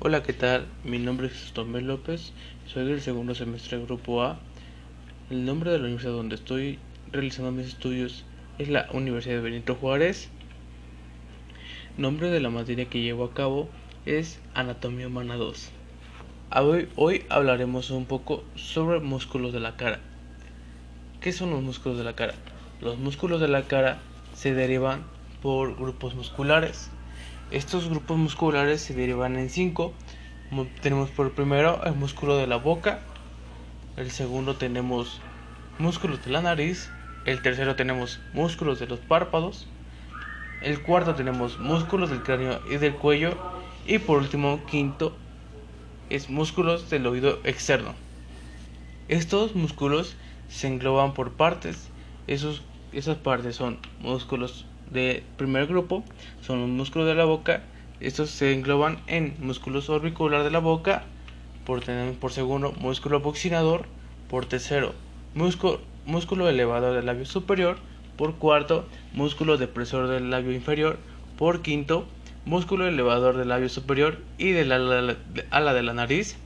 Hola, ¿qué tal? Mi nombre es Tomé López, soy del segundo semestre del Grupo A. El nombre de la universidad donde estoy realizando mis estudios es la Universidad de Benito Juárez. Nombre de la materia que llevo a cabo es Anatomía Humana 2. Hoy, hoy hablaremos un poco sobre músculos de la cara. ¿Qué son los músculos de la cara? Los músculos de la cara se derivan por grupos musculares. Estos grupos musculares se derivan en cinco. Tenemos por primero el músculo de la boca, el segundo tenemos músculos de la nariz, el tercero tenemos músculos de los párpados, el cuarto tenemos músculos del cráneo y del cuello y por último quinto es músculos del oído externo. Estos músculos se engloban por partes. Esos, esas partes son músculos del primer grupo, son los músculos de la boca. Estos se engloban en músculos orbicular de la boca, por, por segundo músculo buccinador, por tercero músculo, músculo elevador del labio superior, por cuarto músculo depresor del labio inferior, por quinto músculo elevador del labio superior y del ala, ala de la nariz,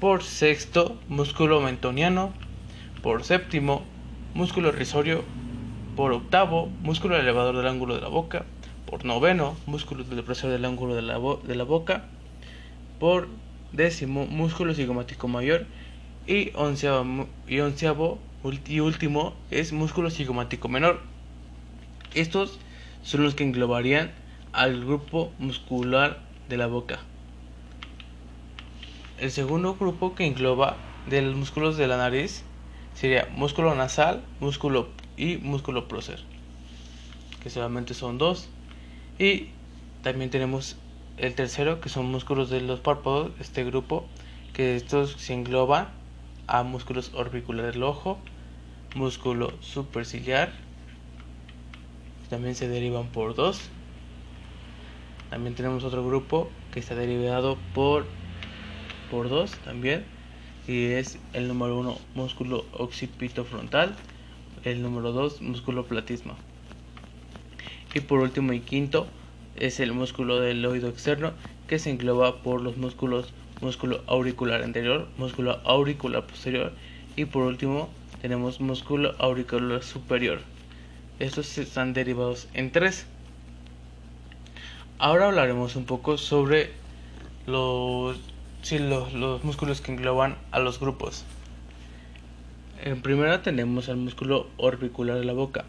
por sexto músculo mentoniano, por séptimo, músculo risorio, por octavo, músculo elevador del ángulo de la boca, por noveno, músculo depresor del ángulo de la, boca, por décimo, músculo cigomático mayor y onceavo, y onceavo y último es músculo cigomático menor. Estos son los que englobarían al grupo muscular de la boca. El segundo grupo que engloba de los músculos de la nariz sería músculo nasal, músculo y músculo prócer, que solamente son dos. Y también tenemos el tercero, que son músculos de los párpados, este grupo, que estos se engloban a músculos orbiculares del ojo, músculo superciliar, también se derivan por dos. También tenemos otro grupo que está derivado por por dos también y es el número uno músculo occipito frontal, el número dos músculo platisma. Y por último y quinto es el músculo del oído externo que se engloba por los músculos músculo auricular anterior, músculo auricular posterior y por último tenemos músculo auricular superior. Estos están derivados en tres. Ahora hablaremos un poco sobre los sí, los, los músculos que engloban a los grupos. En primera tenemos al músculo orbicular de la boca.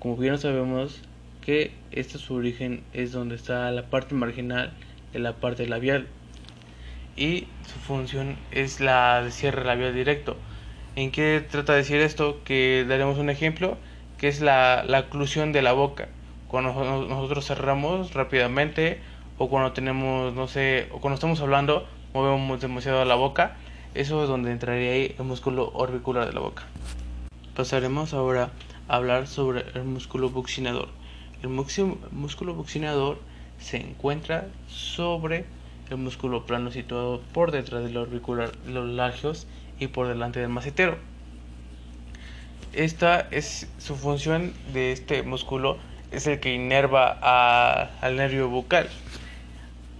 Como bien sabemos que este su origen es donde está la parte marginal de la parte labial y su función es la de cierre labial directo. ¿En qué trata de decir esto? Que daremos un ejemplo que es la, la oclusión de la boca. Cuando nosotros cerramos rápidamente o cuando tenemos, no sé, o cuando estamos hablando movemos demasiado la boca, eso es donde entraría el músculo orbicular de la boca. Pasaremos ahora a hablar sobre el músculo buccinador. El músculo buccinador se encuentra sobre el músculo plano situado por detrás del orbicular los lagios y por delante del macetero. Esta es su función de este músculo, es el que inerva al nervio bucal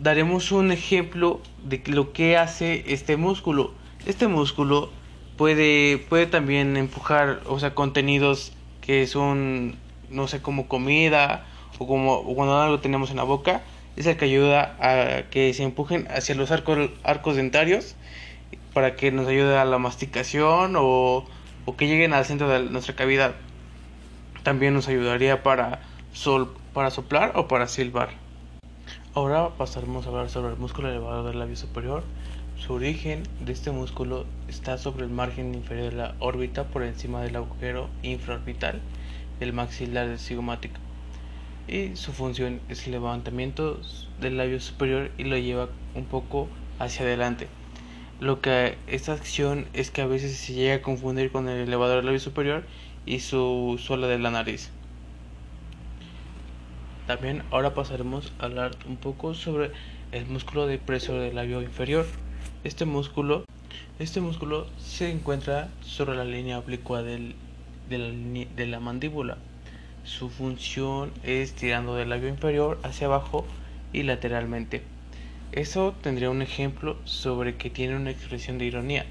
daremos un ejemplo de lo que hace este músculo. Este músculo puede, puede también empujar, o sea, contenidos que son, no sé, como comida o como cuando algo tenemos en la boca. Es el que ayuda a que se empujen hacia los arcos, arcos dentarios para que nos ayude a la masticación o, que lleguen al centro de nuestra cavidad. También nos ayudaría para, sol, para soplar o para silbar. Ahora pasaremos a hablar sobre el músculo elevador del labio superior. Su origen de este músculo está sobre el margen inferior de la órbita por encima del agujero infraorbital del maxilar cigomático. Y su función es el levantamiento del labio superior y lo lleva un poco hacia adelante. Lo que esta acción es que a veces se llega a confundir con el elevador del labio superior y su suela de la nariz. También ahora pasaremos a hablar un poco sobre el músculo depresor del labio inferior. Este músculo, este músculo se encuentra sobre la línea oblicua del, de, la, mandíbula. Su función es tirando del labio inferior hacia abajo y lateralmente. Eso tendría un ejemplo sobre que tiene una expresión de ironía.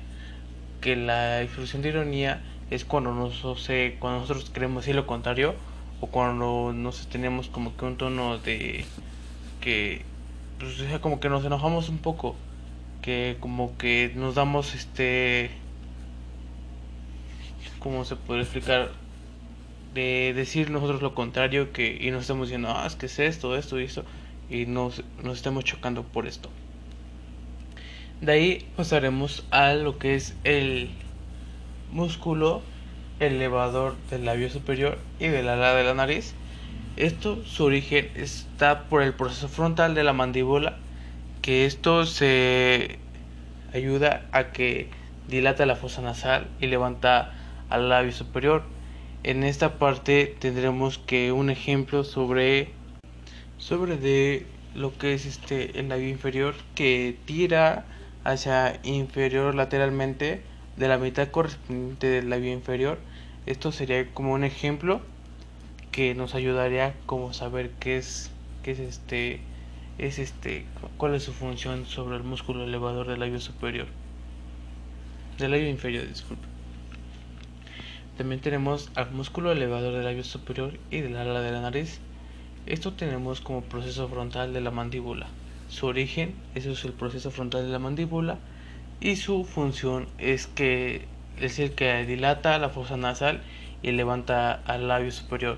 Que la expresión de ironía es cuando nosotros queremos decir lo contrario o cuando nos tenemos como que un tono de que pues, como que nos enojamos un poco que como que nos damos este cómo se puede explicar de decir nosotros lo contrario que y nos estamos diciendo ah es que es esto esto y esto y nos, nos estamos chocando por esto. De ahí pasaremos a lo que es el músculo elevador del labio superior y del ala de la nariz. Esto su origen está por el proceso frontal de la mandíbula que esto se ayuda a que dilata la fosa nasal y levanta al labio superior. En esta parte tendremos que un ejemplo sobre sobre de lo que es este el labio inferior que tira hacia inferior lateralmente de la mitad correspondiente del labio inferior. Esto sería como un ejemplo que nos ayudaría como saber qué es qué es este es este cuál es su función sobre el músculo elevador del labio superior del labio inferior disculpe. También tenemos al músculo elevador del labio superior y del ala de la nariz. Esto tenemos como proceso frontal de la mandíbula. Su origen eso es el proceso frontal de la mandíbula y su función es que es el que dilata la fosa nasal y levanta al labio superior.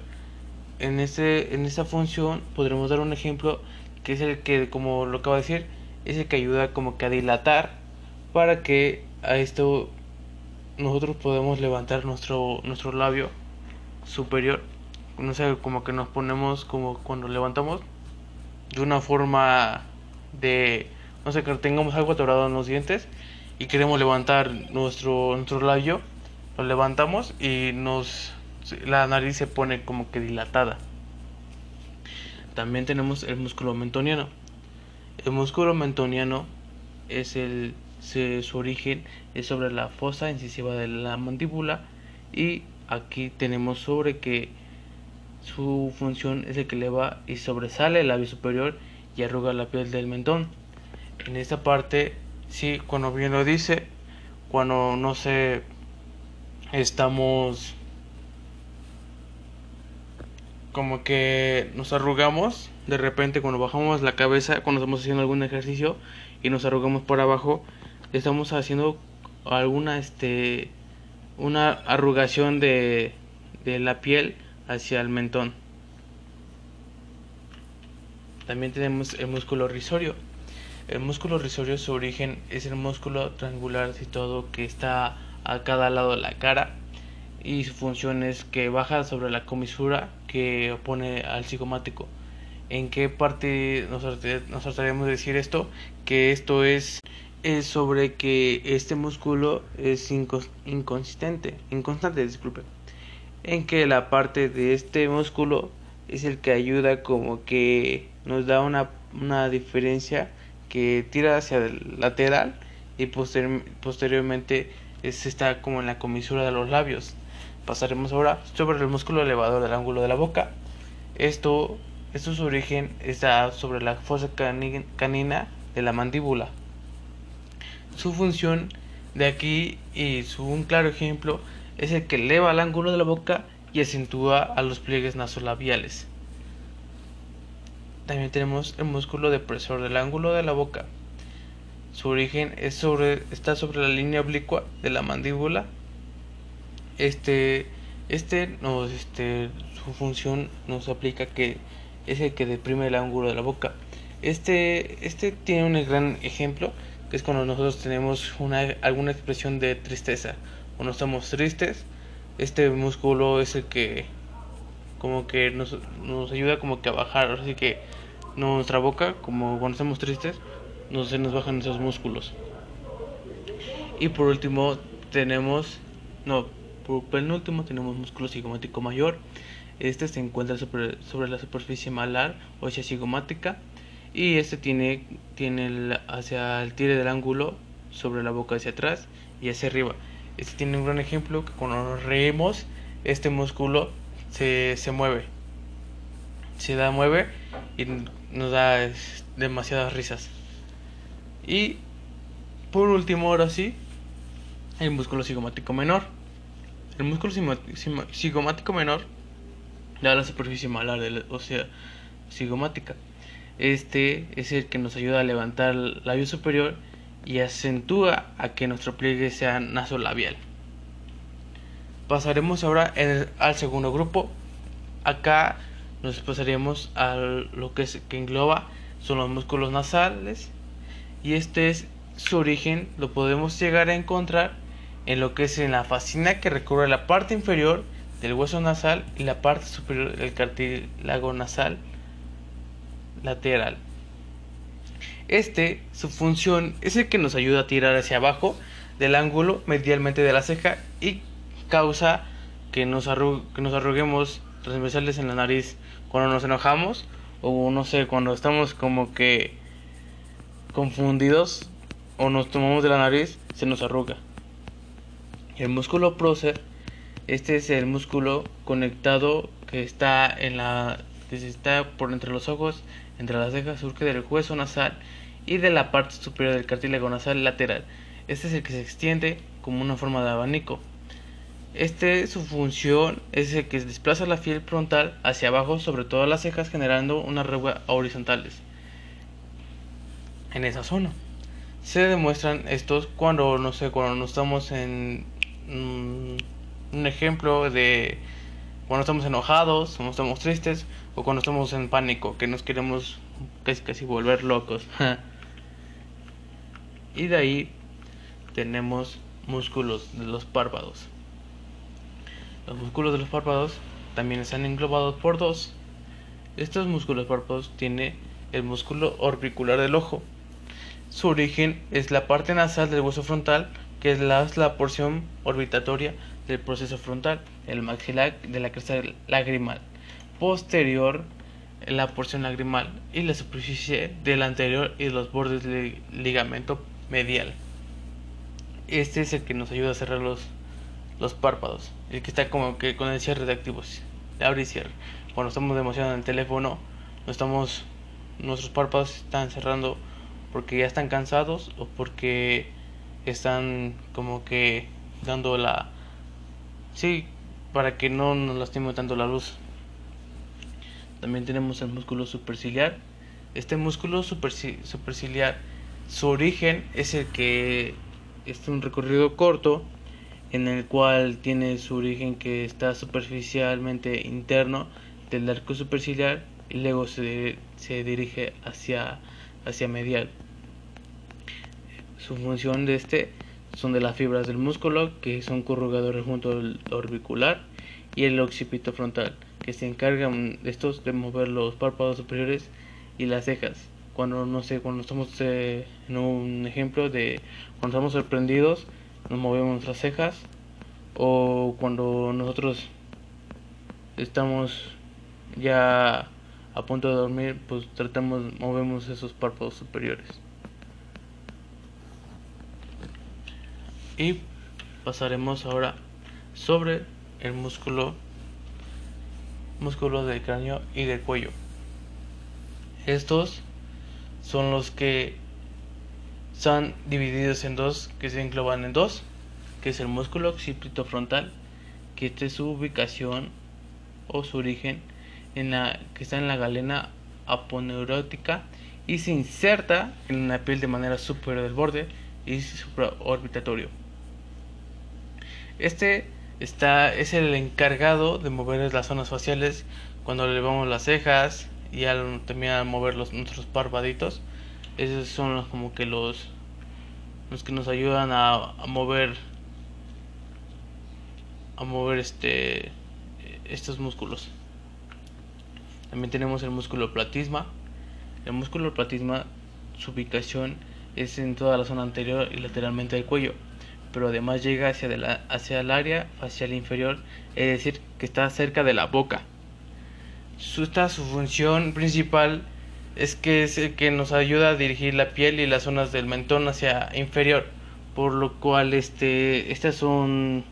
En este en esta función podremos dar un ejemplo que es el que, como lo acabo de decir, es el que ayuda como que a dilatar para que a esto nosotros podemos levantar nuestro, nuestro labio superior. No sé, como que nos ponemos como cuando levantamos de una forma de, no sé, que tengamos algo atorado en los dientes y queremos levantar nuestro, nuestro labio, lo levantamos y nos, la nariz se pone como que dilatada. También tenemos el músculo mentoniano. El músculo mentoniano es el su origen es sobre la fosa incisiva de la mandíbula y aquí tenemos sobre que su función es el que eleva y sobresale el labio superior y arruga la piel del mentón. En esta parte, sí, cuando bien lo dice, cuando no sé, estamos como que nos arrugamos de repente cuando bajamos la cabeza, cuando estamos haciendo algún ejercicio y nos arrugamos por abajo, estamos haciendo alguna este una arrugación de, de la piel hacia el mentón. También tenemos el músculo risorio. El músculo risorio su origen es el músculo triangular situado que está a cada lado de la cara y su función es que baja sobre la comisura que opone al cigomático. ¿En qué parte nos, nos trataríamos de decir esto? Que esto es, es sobre que este músculo es inconsistente, inconstante, disculpe. En que la parte de este músculo es el que ayuda como que nos da una, una diferencia que tira hacia el lateral y posteriormente es, está como en la comisura de los labios Pasaremos ahora sobre el músculo elevador del ángulo de la boca. Esto, su origen está sobre la fosa canina de la mandíbula. Su función de aquí y su un claro ejemplo es el que eleva el ángulo de la boca y acentúa a los pliegues nasolabiales. También tenemos el músculo depresor del ángulo de la boca. Su origen es sobre, está sobre la línea oblicua de la mandíbula este este nos este su función nos aplica que es el que deprime el ángulo de la boca. Este este tiene un gran ejemplo que es cuando nosotros tenemos una alguna expresión de tristeza cuando estamos tristes este músculo es el que como que nos, nos ayuda como que a bajar así que nuestra boca como cuando estamos tristes no se nos bajan esos músculos. Y por último tenemos no por penúltimo tenemos músculo cigomático mayor. Este se encuentra sobre, sobre la superficie malar o hacia cigomática y este tiene, tiene hacia el tire del ángulo sobre la boca hacia atrás y hacia arriba. Este tiene un gran ejemplo que cuando nos reímos este músculo se, se mueve. Se da mueve y nos da demasiadas risas. Y por último, ahora sí, el músculo cigomático menor. El músculo cigomático menor da la superficie malar, o sea, cigomática. Este es el que nos ayuda a levantar el labio superior y acentúa a que nuestro pliegue sea nasolabial. Pasaremos ahora al segundo grupo. Acá nos pasaríamos a lo que, es, que engloba son los músculos nasales y este es su origen lo podemos llegar a encontrar en lo que es en la fascina que recubre la parte inferior del hueso nasal y la parte superior del cartílago nasal lateral. Este, su función es el que nos ayuda a tirar hacia abajo del ángulo medialmente de la ceja y causa que nos, que nos arruguemos transversales en la nariz cuando nos enojamos o no sé, cuando estamos como que confundidos o nos tomamos de la nariz, se nos arruga. El músculo prócer, este es el músculo conectado que está en la que está por entre los ojos, entre las cejas, surge del hueso nasal y de la parte superior del cartílago nasal lateral. Este es el que se extiende como una forma de abanico. Este su función es el que desplaza la fiel frontal hacia abajo sobre todas las cejas generando unas arrugas horizontales en esa zona. Se demuestran estos cuando no sé cuando no estamos en mm, un ejemplo de cuando estamos enojados, cuando estamos tristes o cuando estamos en pánico, que nos queremos casi casi volver locos. y de ahí tenemos músculos de los párpados. Los músculos de los párpados también están englobados por dos. Estos músculos párpados tiene el músculo orbicular del ojo. Su origen es la parte nasal del hueso frontal, que es la, la porción orbitatoria del proceso frontal, el maxilar de la cresta lagrimal. Posterior, la porción lagrimal y la superficie del anterior y los bordes del ligamento medial. Este es el que nos ayuda a cerrar los los párpados, el que está como que con el cierre de activos, abre y cierre. Cuando estamos emocionados en el teléfono, no estamos, nuestros párpados están cerrando porque ya están cansados o porque están como que dando la, sí, para que no nos lastime tanto la luz. También tenemos el músculo superciliar. Este músculo superciliar, su origen es el que es un recorrido corto en el cual tiene su origen que está superficialmente interno del arco superciliar y luego se, se dirige hacia, hacia medial. Su función de este son de las fibras del músculo que son corrugadores junto al orbicular y el occipito frontal que se encargan de estos de mover los párpados superiores y las cejas cuando no sé cuando estamos eh, en un ejemplo de cuando estamos sorprendidos nos movemos nuestras cejas o cuando nosotros estamos ya a punto de dormir, pues tratamos, movemos esos párpados superiores. Y pasaremos ahora sobre el músculo músculo del cráneo y del cuello. Estos son los que están divididos en dos, que se engloban en dos, que es el músculo occipito frontal, que esta es su ubicación o su origen en la que está en la galena aponeurótica y se inserta en la piel de manera superior del borde y supraorbitatorio. Este está, es el encargado de mover las zonas faciales cuando elevamos las cejas y al, también a mover los, nuestros parvaditos. Esos son los, como que los, los que nos ayudan a mover a mover este estos músculos. También tenemos el músculo platisma. El músculo platisma, su ubicación es en toda la zona anterior y lateralmente del cuello, pero además llega hacia, la, hacia el área facial inferior, es decir, que está cerca de la boca. Su, su función principal es que es el que nos ayuda a dirigir la piel y las zonas del mentón hacia inferior, por lo cual este, estas son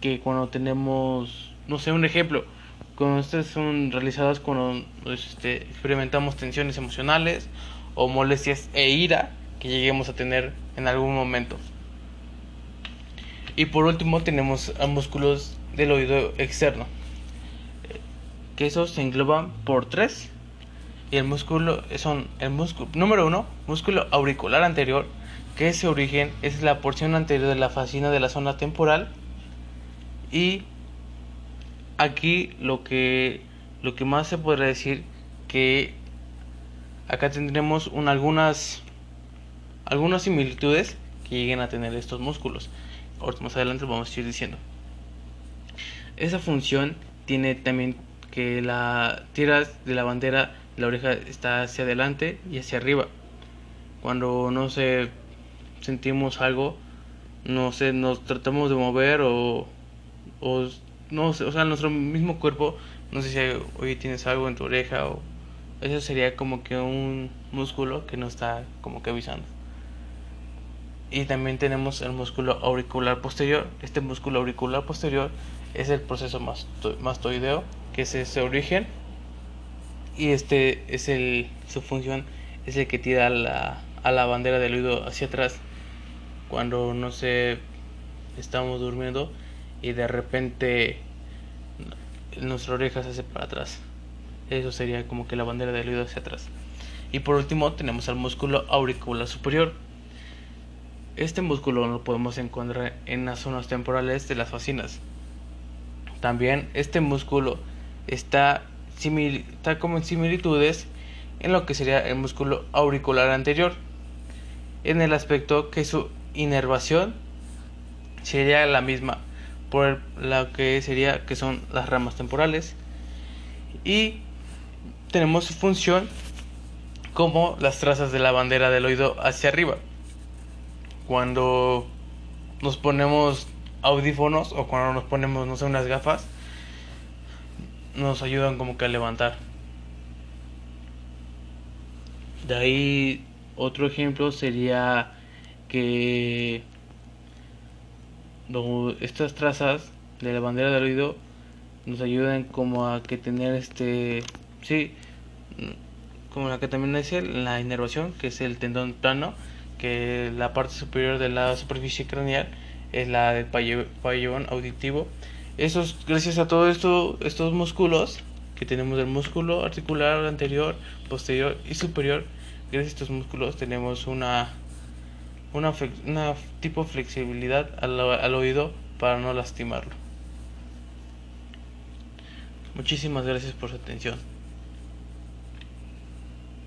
que cuando tenemos, no sé, un ejemplo, cuando estas son realizadas cuando este, experimentamos tensiones emocionales o molestias e ira que lleguemos a tener en algún momento. Y por último tenemos a músculos del oído externo, que esos se engloban por tres. Y el músculo son el músculo número uno, músculo auricular anterior, que ese origen es la porción anterior de la fascina de la zona temporal. Y aquí lo que lo que más se podría decir que acá tendremos algunas algunas similitudes que lleguen a tener estos músculos. Más adelante vamos a ir diciendo. Esa función tiene también que la tiras de la bandera, la oreja está hacia adelante y hacia arriba. Cuando no sé sentimos algo, no sé, nos tratamos de mover o, o no sé, o sea, nuestro mismo cuerpo, no sé si hoy tienes algo en tu oreja o eso sería como que un músculo que nos está como que avisando y también tenemos el músculo auricular posterior. Este músculo auricular posterior es el proceso mastoideo, que es ese origen, y este es el su función es el que tira la, a la bandera del oído hacia atrás cuando no sé estamos durmiendo y de repente nuestra oreja se hace para atrás. Eso sería como que la bandera del oído hacia atrás. Y por último tenemos al músculo auricular superior este músculo lo podemos encontrar en las zonas temporales de las fascinas. También este músculo está, está como en similitudes en lo que sería el músculo auricular anterior, en el aspecto que su inervación sería la misma por lo que sería que son las ramas temporales y tenemos su función como las trazas de la bandera del oído hacia arriba cuando nos ponemos audífonos o cuando nos ponemos, no sé, unas gafas, nos ayudan como que a levantar. De ahí otro ejemplo sería que estas trazas de la bandera del oído nos ayudan como a que tener este, sí, como la que también dice la inervación, que es el tendón plano que la parte superior de la superficie craneal es la del pabellón auditivo. Eso gracias a todo esto, estos músculos que tenemos el músculo articular anterior, posterior y superior. Gracias a estos músculos tenemos una una, una tipo de flexibilidad al, al oído para no lastimarlo. Muchísimas gracias por su atención.